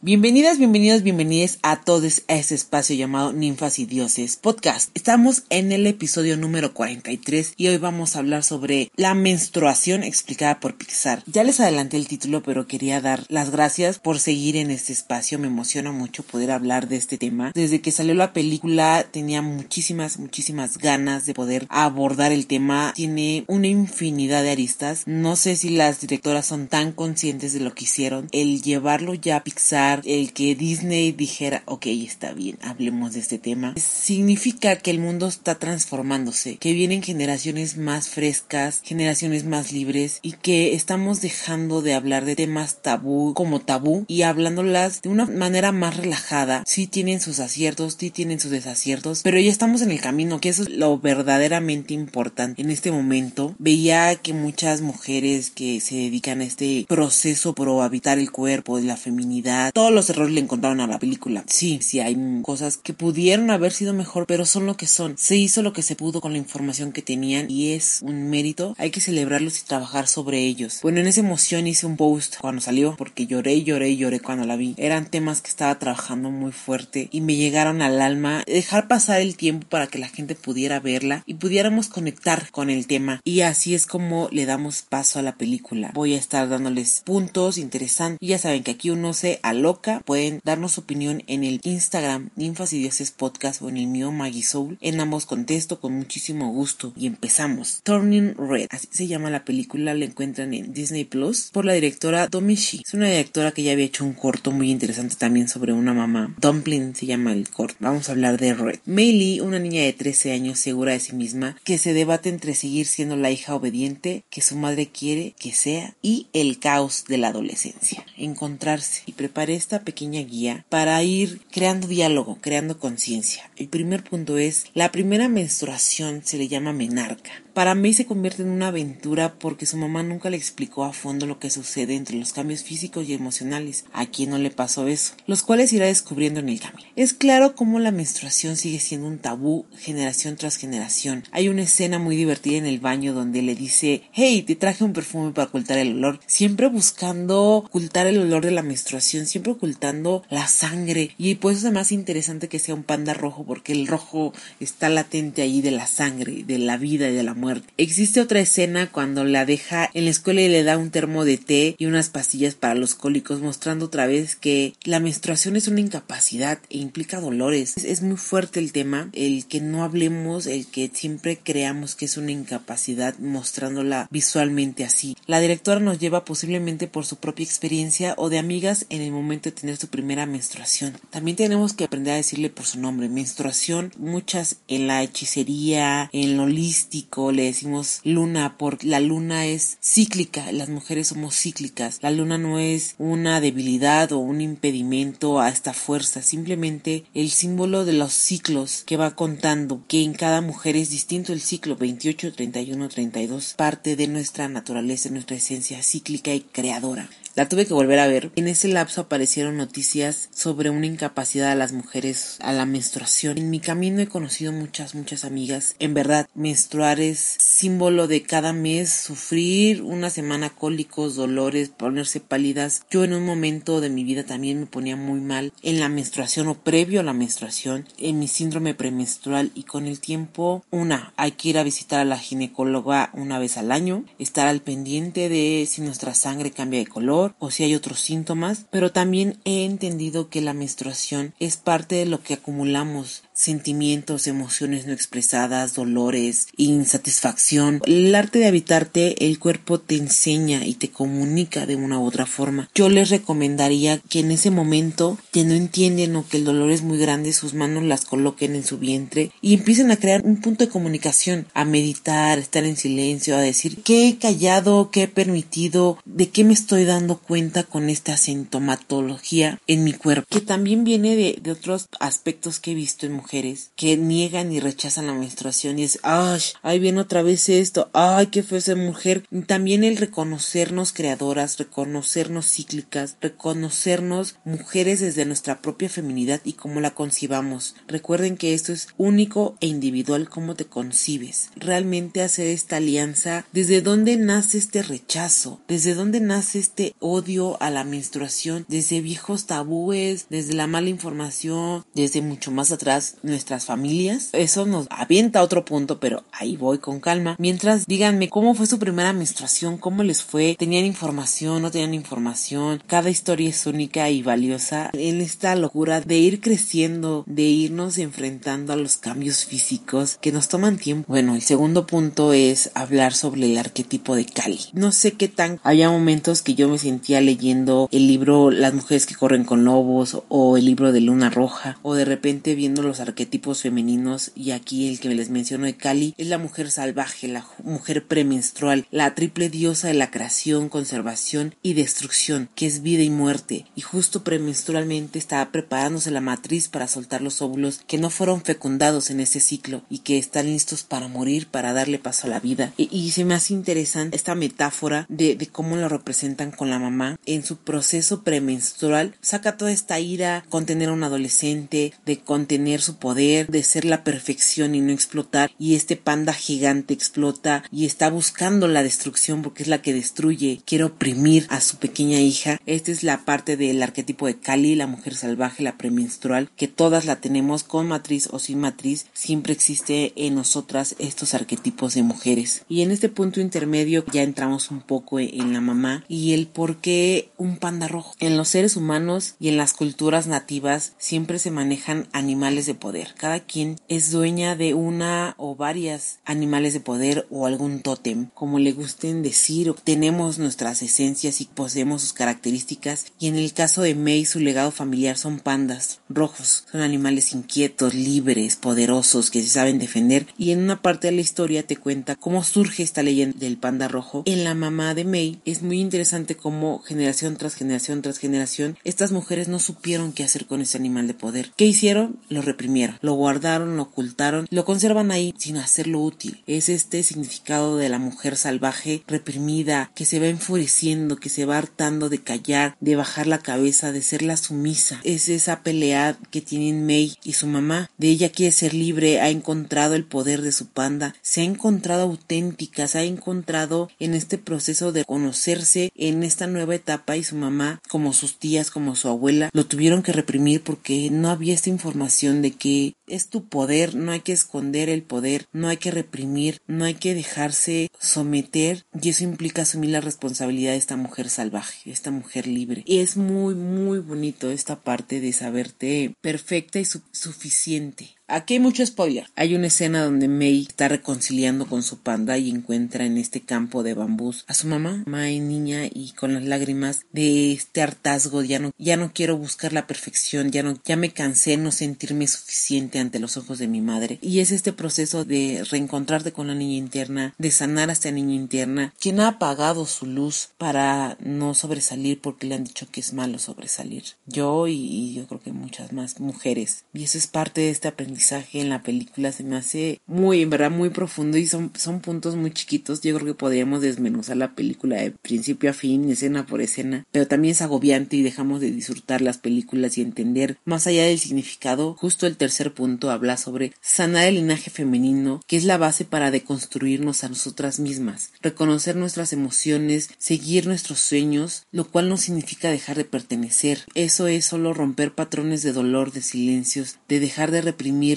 Bienvenidas, bienvenidos, bienvenidas a todos a este espacio llamado Ninfas y Dioses Podcast. Estamos en el episodio número 43 y hoy vamos a hablar sobre la menstruación explicada por Pixar. Ya les adelanté el título, pero quería dar las gracias por seguir en este espacio. Me emociona mucho poder hablar de este tema. Desde que salió la película tenía muchísimas, muchísimas ganas de poder abordar el tema. Tiene una infinidad de aristas. No sé si las directoras son tan conscientes de lo que hicieron. El llevarlo ya a Pixar el que Disney dijera, ok, está bien, hablemos de este tema, significa que el mundo está transformándose, que vienen generaciones más frescas, generaciones más libres y que estamos dejando de hablar de temas tabú como tabú y hablándolas de una manera más relajada. Sí tienen sus aciertos, sí tienen sus desaciertos, pero ya estamos en el camino, que eso es lo verdaderamente importante. En este momento veía que muchas mujeres que se dedican a este proceso pro habitar el cuerpo, de la feminidad, todos los errores le encontraron a la película. Sí, sí, hay cosas que pudieron haber sido mejor, pero son lo que son. Se hizo lo que se pudo con la información que tenían y es un mérito. Hay que celebrarlos y trabajar sobre ellos. Bueno, en esa emoción hice un post cuando salió, porque lloré, lloré, lloré cuando la vi. Eran temas que estaba trabajando muy fuerte y me llegaron al alma. Dejar pasar el tiempo para que la gente pudiera verla y pudiéramos conectar con el tema. Y así es como le damos paso a la película. Voy a estar dándoles puntos interesantes. Y ya saben que aquí uno se aloja pueden darnos su opinión en el Instagram Ninfas y Dioses Podcast o en el mío Maggie Soul. En ambos contesto con muchísimo gusto. Y empezamos. Turning Red, así se llama la película, la encuentran en Disney Plus por la directora Domishi. Es una directora que ya había hecho un corto muy interesante también sobre una mamá. Dumpling se llama el corto. Vamos a hablar de Red. Maylee, una niña de 13 años segura de sí misma, que se debate entre seguir siendo la hija obediente que su madre quiere que sea y el caos de la adolescencia. Encontrarse y preparar esta pequeña guía para ir creando diálogo, creando conciencia. El primer punto es, la primera menstruación se le llama menarca. Para mí se convierte en una aventura porque su mamá nunca le explicó a fondo lo que sucede entre los cambios físicos y emocionales. A quien no le pasó eso, los cuales irá descubriendo en el camino. Es claro cómo la menstruación sigue siendo un tabú generación tras generación. Hay una escena muy divertida en el baño donde le dice, hey, te traje un perfume para ocultar el olor, siempre buscando ocultar el olor de la menstruación, siempre ocultando la sangre. Y pues es más interesante que sea un panda rojo porque el rojo está latente ahí de la sangre, de la vida y de la muerte Existe otra escena cuando la deja en la escuela y le da un termo de té y unas pastillas para los cólicos, mostrando otra vez que la menstruación es una incapacidad e implica dolores. Es, muy fuerte el tema, el que no hablemos, el que siempre creamos que es una incapacidad mostrándola visualmente así. La directora nos lleva posiblemente por su propia experiencia o de amigas en el momento de tener su primera menstruación. También tenemos que aprender a decirle por su nombre, menstruación, muchas en la hechicería, en lo holístico, le decimos luna porque la luna es cíclica, las mujeres somos cíclicas. La luna no es una debilidad o un impedimento a esta fuerza, simplemente el símbolo de los ciclos que va contando que en cada mujer es distinto el ciclo 28, 31, 32, parte de nuestra naturaleza, nuestra esencia cíclica y creadora. La tuve que volver a ver. En ese lapso aparecieron noticias sobre una incapacidad de las mujeres a la menstruación. En mi camino he conocido muchas, muchas amigas. En verdad, menstruar es símbolo de cada mes sufrir una semana cólicos, dolores, ponerse pálidas. Yo en un momento de mi vida también me ponía muy mal en la menstruación o previo a la menstruación, en mi síndrome premenstrual y con el tiempo, una, hay que ir a visitar a la ginecóloga una vez al año, estar al pendiente de si nuestra sangre cambia de color, o si hay otros síntomas, pero también he entendido que la menstruación es parte de lo que acumulamos sentimientos, emociones no expresadas, dolores, insatisfacción. El arte de habitarte, el cuerpo te enseña y te comunica de una u otra forma. Yo les recomendaría que en ese momento que no entienden o que el dolor es muy grande, sus manos las coloquen en su vientre y empiecen a crear un punto de comunicación, a meditar, estar en silencio, a decir qué he callado, qué he permitido, de qué me estoy dando cuenta con esta sintomatología en mi cuerpo, que también viene de, otros aspectos que he visto en mujeres que niegan y rechazan la menstruación y es, ay, ahí viene otra vez esto, ay, qué feo ser mujer. También el reconocernos creadoras, reconocernos cíclicas, reconocernos mujeres desde nuestra propia feminidad y cómo la concibamos. Recuerden que esto es único e individual cómo te concibes. Realmente hacer esta alianza, desde dónde nace este rechazo, desde dónde nace este odio a la menstruación, desde viejos tabúes, desde la mala información, desde mucho más atrás nuestras familias. Eso nos avienta a otro punto, pero ahí voy con calma. Mientras díganme cómo fue su primera menstruación, cómo les fue, tenían información, no tenían información. Cada historia es única y valiosa en esta locura de ir creciendo, de irnos enfrentando a los cambios físicos que nos toman tiempo. Bueno, el segundo punto es hablar sobre el arquetipo de Cali. No sé qué tan había momentos que yo me sentía leyendo el libro Las mujeres que corren con lobos o el libro de Luna Roja o de repente viendo los arquetipos femeninos y aquí el que les menciono de Cali es la mujer salvaje, la mujer premenstrual, la triple diosa de la creación, conservación y destrucción, que es vida y muerte, y justo premenstrualmente está preparándose la matriz para soltar los óvulos que no fueron fecundados en ese ciclo y que están listos para morir, para darle paso a la vida. Y, se me hace interesante esta metáfora de, de cómo lo representan con la mamá en su proceso premenstrual, saca toda esta ira con tener a un adolescente, de contener su poder, de ser la perfección y no explotar, y este panda gigante explota y está buscando la destrucción porque es la que destruye, quiere oprimir a su pequeña hija. Esta es la parte del arquetipo de Kali, la mujer salvaje, la premenstrual, que todas la tenemos con matriz o sin matriz, siempre existe en nosotras estos arquetipos de mujeres. Y en este punto intermedio ya entramos un poco en la mamá y el por qué un panda rojo. En los seres humanos y en las culturas nativas siempre se manejan animales de poder. Cada quien es dueña de una o varias animales de poder o algún tótem, como le gusten decir. Tenemos nuestras esencias y poseemos sus características y en el caso de May su legado familiar son pandas rojos. Son animales inquietos, libres, poderosos, que se saben defender y en una parte de la historia te cuenta cómo surge esta leyenda del panda rojo. En la mamá de May es muy interesante cómo generación tras generación tras generación estas mujeres no supieron qué hacer con ese animal de poder. ¿Qué hicieron? Lo reprimieron, lo guardaron, lo ocultaron, lo conservan ahí sin hacerlo útil. Es este significado de la mujer salvaje reprimida que se va enfureciendo, que se va hartando de callar, de bajar la cabeza, de ser la sumisa. Es esa pelea que tienen May y su mamá. De ella quiere ser libre, ha encontrado el poder de su panda, se ha encontrado auténtica, se ha encontrado en este proceso de conocerse en esta nueva etapa y su mamá, como sus tías, como su abuela, lo tuvieron que reprimir porque no había esta información de que es tu poder, no hay que esconder el poder, no hay que reprimir, no hay que dejarse someter y eso implica asumir la responsabilidad de esta mujer salvaje, esta mujer libre. Y es muy, muy bonito esta parte de saberte perfecta y suficiente. Aquí hay mucho spoiler. Hay una escena donde May está reconciliando con su panda y encuentra en este campo de bambús a su mamá, May niña y con las lágrimas de este hartazgo, ya no, ya no quiero buscar la perfección, ya no, ya me cansé de no sentirme suficiente ante los ojos de mi madre. Y es este proceso de reencontrarte con la niña interna, de sanar a esta niña interna, quien ha apagado su luz para no sobresalir porque le han dicho que es malo sobresalir. Yo y, y yo creo que muchas más mujeres. Y eso es parte de este aprendizaje en la película se me hace muy, en verdad, muy profundo y son, son puntos muy chiquitos. Yo creo que podríamos desmenuzar la película de principio a fin, escena por escena, pero también es agobiante y dejamos de disfrutar las películas y entender más allá del significado. Justo el tercer punto habla sobre sanar el linaje femenino, que es la base para deconstruirnos a nosotras mismas, reconocer nuestras emociones, seguir nuestros sueños, lo cual no significa dejar de pertenecer. Eso es solo romper patrones de dolor, de silencios, de dejar de reprimir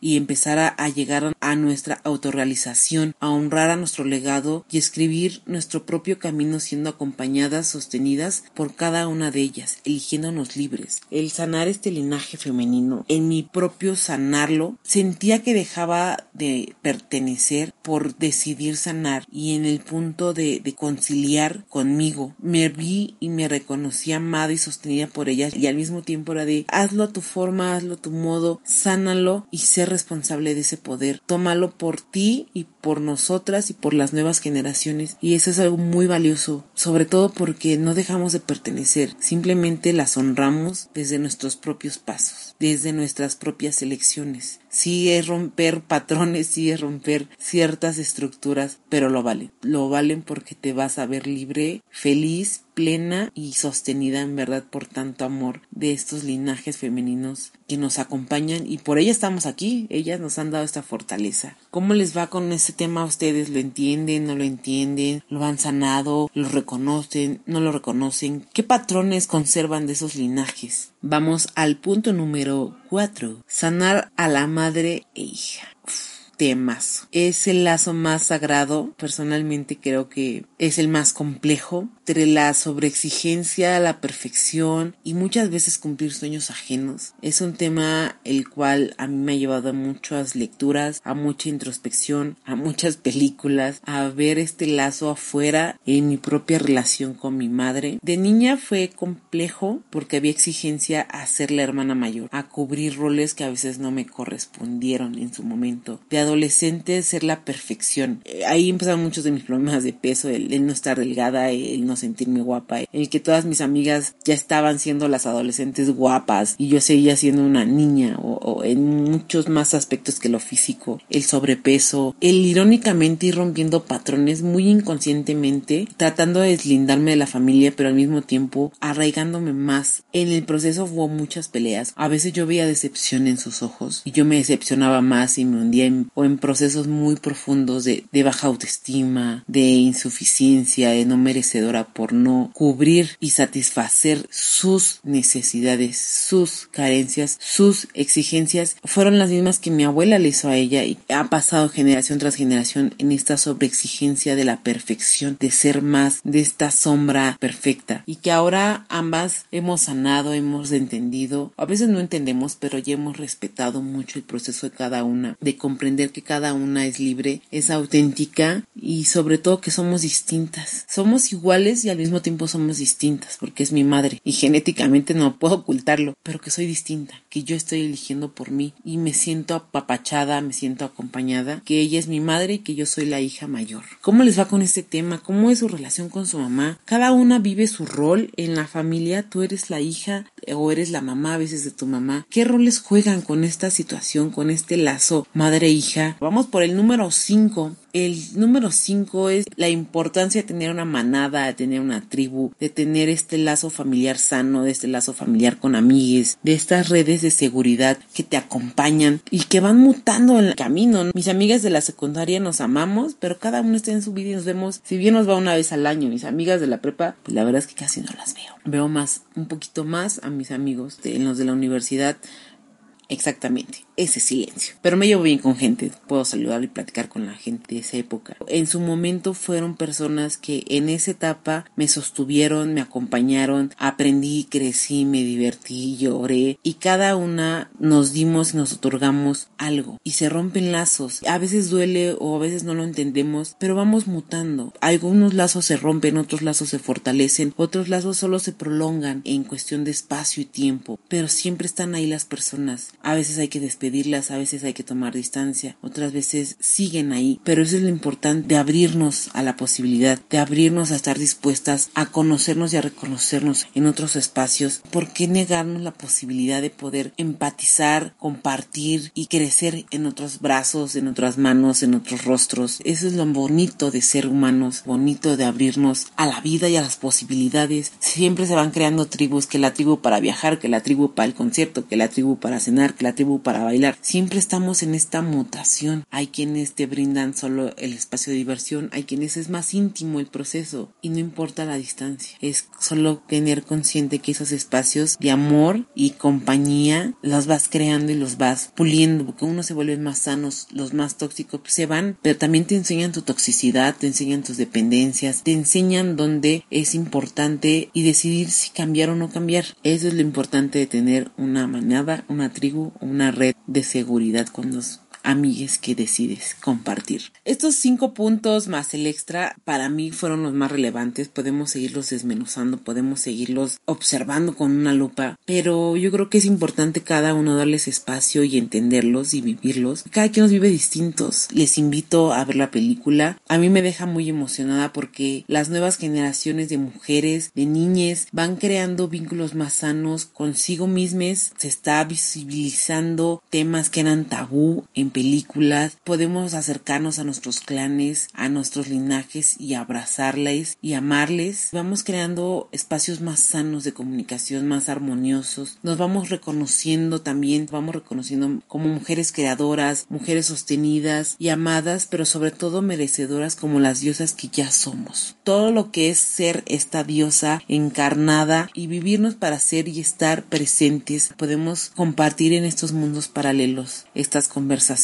y empezar a, llegar a nuestra autorrealización, a honrar a nuestro legado y escribir nuestro propio camino siendo acompañadas, sostenidas por cada una de ellas, eligiéndonos libres. El sanar este linaje femenino, en mi propio sanarlo, sentía que dejaba de pertenecer por decidir sanar y en el punto de, de conciliar conmigo, me vi y me reconocí amada y sostenida por ellas y al mismo tiempo era de hazlo a tu forma, hazlo a tu modo, sánalo y ser responsable de ese poder. Tómalo por ti y por nosotras y por las nuevas generaciones. Y eso es algo muy valioso, sobre todo porque no dejamos de pertenecer, simplemente las honramos desde nuestros propios pasos, desde nuestras propias elecciones. sí es romper patrones, sí es romper ciertas estructuras, pero lo valen. Lo valen porque te vas a ver libre, feliz, plena y sostenida en verdad por tanto amor de estos linajes femeninos que nos acompañan y por ella estamos aquí, ellas nos han dado esta fortaleza. ¿Cómo les va con este tema a ustedes? ¿Lo entienden? ¿No lo entienden? ¿Lo han sanado? ¿Lo reconocen? ¿No lo reconocen? ¿Qué patrones conservan de esos linajes? Vamos al punto número 4. Sanar a la madre e hija temas. Es el lazo más sagrado, personalmente creo que es el más complejo, entre la sobreexigencia, la perfección y muchas veces cumplir sueños ajenos. Es un tema el cual a mí me ha llevado a muchas lecturas, a mucha introspección, a muchas películas, a ver este lazo afuera en mi propia relación con mi madre. De niña fue complejo porque había exigencia a ser la hermana mayor, a cubrir roles que a veces no me correspondieron en su momento. De adolescente ser la perfección. Eh, ahí empezaron muchos de mis problemas de peso, el, el no estar delgada, el no sentirme guapa, en el que todas mis amigas ya estaban siendo las adolescentes guapas y yo seguía siendo una niña o, en muchos más aspectos que lo físico, el sobrepeso, el irónicamente ir rompiendo patrones muy inconscientemente, tratando de deslindarme de la familia, pero al mismo tiempo arraigándome más. En el proceso hubo muchas peleas. A veces yo veía decepción en sus ojos y yo me decepcionaba más y me hundía en, o en procesos muy profundos de, de baja autoestima, de insuficiencia, de no merecedora por no cubrir y satisfacer sus necesidades, sus carencias, sus exigencias, fueron las mismas que mi abuela le hizo a ella y ha pasado generación tras generación en esta sobreexigencia de la perfección, de ser más, de esta sombra perfecta. Y que ahora ambas hemos sanado, hemos entendido, a veces no entendemos, pero ya hemos respetado mucho el proceso de cada una, de comprender que cada una es libre, es auténtica y sobre todo que somos distintas, somos iguales y al mismo tiempo somos distintas porque es mi madre y genéticamente no puedo ocultarlo, pero que soy distinta, que yo estoy eligiendo por mí y me siento apapachada, me siento acompañada, que ella es mi madre y que yo soy la hija mayor. ¿Cómo les va con este tema? ¿Cómo es su relación con su mamá? Cada una vive su rol en la familia, tú eres la hija o eres la mamá a veces de tu mamá. ¿Qué roles juegan con esta situación, con este lazo madre-hija? Vamos por el número 5 el número 5 es la importancia de tener una manada, de tener una tribu, de tener este lazo familiar sano, de este lazo familiar con amigues, de estas redes de seguridad que te acompañan y que van mutando en el camino. Mis amigas de la secundaria nos amamos, pero cada uno está en su vida y nos vemos, si bien nos va una vez al año, mis amigas de la prepa, pues la verdad es que casi no las veo. Veo más, un poquito más a mis amigos de, en los de la universidad. Exactamente ese silencio. Pero me llevo bien con gente, puedo saludar y platicar con la gente de esa época. En su momento fueron personas que en esa etapa me sostuvieron, me acompañaron, aprendí, crecí, me divertí, lloré y cada una nos dimos y nos otorgamos algo y se rompen lazos. A veces duele o a veces no lo entendemos, pero vamos mutando. Algunos lazos se rompen, otros lazos se fortalecen, otros lazos solo se prolongan en cuestión de espacio y tiempo, pero siempre están ahí las personas. A veces hay que pedirlas, a veces hay que tomar distancia, otras veces siguen ahí, pero eso es lo importante de abrirnos a la posibilidad, de abrirnos a estar dispuestas a conocernos y a reconocernos en otros espacios. ¿Por qué negarnos la posibilidad de poder empatizar, compartir y crecer en otros brazos, en otras manos, en otros rostros? Eso es lo bonito de ser humanos, bonito de abrirnos a la vida y a las posibilidades. Siempre se van creando tribus, que la tribu para viajar, que la tribu para el concierto, que la tribu para cenar, que la tribu para Siempre estamos en esta mutación. Hay quienes te brindan solo el espacio de diversión, hay quienes es más íntimo el proceso y no importa la distancia. Es solo tener consciente que esos espacios de amor y compañía los vas creando y los vas puliendo porque uno se vuelve más sanos, los más tóxicos se van, pero también te enseñan tu toxicidad, te enseñan tus dependencias, te enseñan dónde es importante y decidir si cambiar o no cambiar. Eso es lo importante de tener una manada, una tribu, una red de seguridad cuando amigues que decides compartir. Estos cinco puntos más el extra para mí fueron los más relevantes. Podemos seguirlos desmenuzando, podemos seguirlos observando con una lupa, pero yo creo que es importante cada uno darles espacio y entenderlos y vivirlos. Cada quien los vive distintos. Les invito a ver la película. A mí me deja muy emocionada porque las nuevas generaciones de mujeres, de niñas, van creando vínculos más sanos consigo mismas. Se está visibilizando temas que eran tabú en películas. Podemos acercarnos a nuestros clanes, a nuestros linajes y abrazarles y amarles. Vamos creando espacios más sanos de comunicación, más armoniosos. Nos vamos reconociendo también, vamos reconociendo como mujeres creadoras, mujeres sostenidas y amadas, pero sobre todo merecedoras como las diosas que ya somos. Todo lo que es ser esta diosa encarnada y vivirnos para ser y estar presentes, podemos compartir en estos mundos paralelos estas conversaciones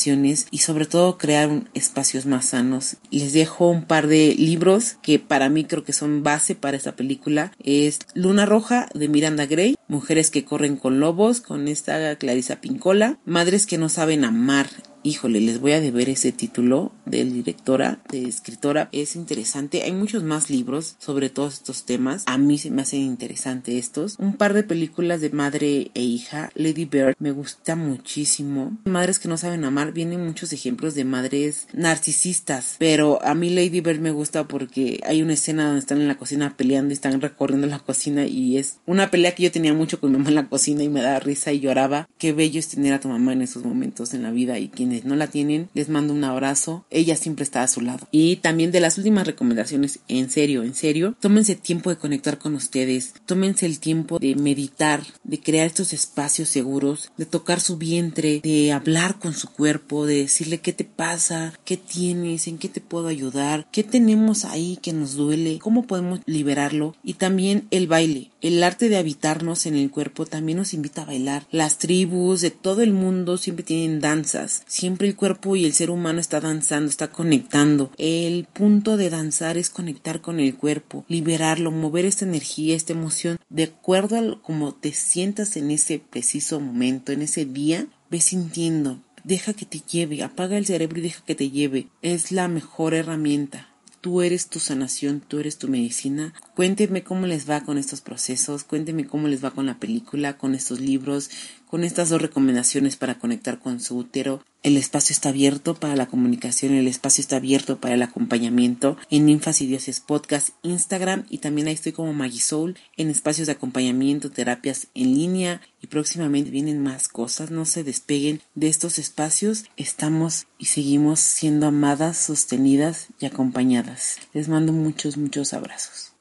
y sobre todo crear espacios más sanos. Les dejo un par de libros que para mí creo que son base para esta película. Es Luna Roja de Miranda Gray, Mujeres que corren con lobos con esta Clarisa Pincola, Madres que no saben amar híjole, les voy a deber ese título de directora, de escritora. Es interesante. Hay muchos más libros sobre todos estos temas. A mí se me hacen interesantes estos. Un par de películas de madre e hija. Lady Bird me gusta muchísimo. Madres que no saben amar. Vienen muchos ejemplos de madres narcisistas. Pero a mí Lady Bird me gusta porque hay una escena donde están en la cocina peleando y están recorriendo la cocina y es una pelea que yo tenía mucho con mi mamá en la cocina y me daba risa y lloraba. Qué bello es tener a tu mamá en esos momentos en la vida y quienes no la tienen, les mando un abrazo. Ella siempre está a su lado. Y también de las últimas recomendaciones, en serio, en serio, tómense tiempo de conectar con ustedes, tómense el tiempo de meditar, de crear estos espacios seguros, de tocar su vientre, de hablar con su cuerpo, de decirle qué te pasa, qué tienes, en qué te puedo ayudar, qué tenemos ahí que nos duele, cómo podemos liberarlo. Y también el baile. El arte de habitarnos en el cuerpo también nos invita a bailar. Las tribus de todo el mundo siempre tienen danzas, Siempre el cuerpo y el ser humano está danzando, está conectando. El punto de danzar es conectar con el cuerpo, liberarlo, mover esta energía, esta emoción, de acuerdo a cómo te sientas en ese preciso momento, en ese día, ve sintiendo. Deja que te lleve, apaga el cerebro y deja que te lleve. Es la mejor herramienta. Tú eres tu sanación, tú eres tu medicina. Cuéntenme cómo les va con estos procesos, cuéntenme cómo les va con la película, con estos libros, con estas dos recomendaciones para conectar con su útero. El espacio está abierto para la comunicación, el espacio está abierto para el acompañamiento en Ninfas y Dioses Podcast, Instagram y también ahí estoy como Magisol en espacios de acompañamiento, terapias en línea y próximamente vienen más cosas. No se despeguen de estos espacios. Estamos y seguimos siendo amadas, sostenidas y acompañadas. Les mando muchos, muchos abrazos.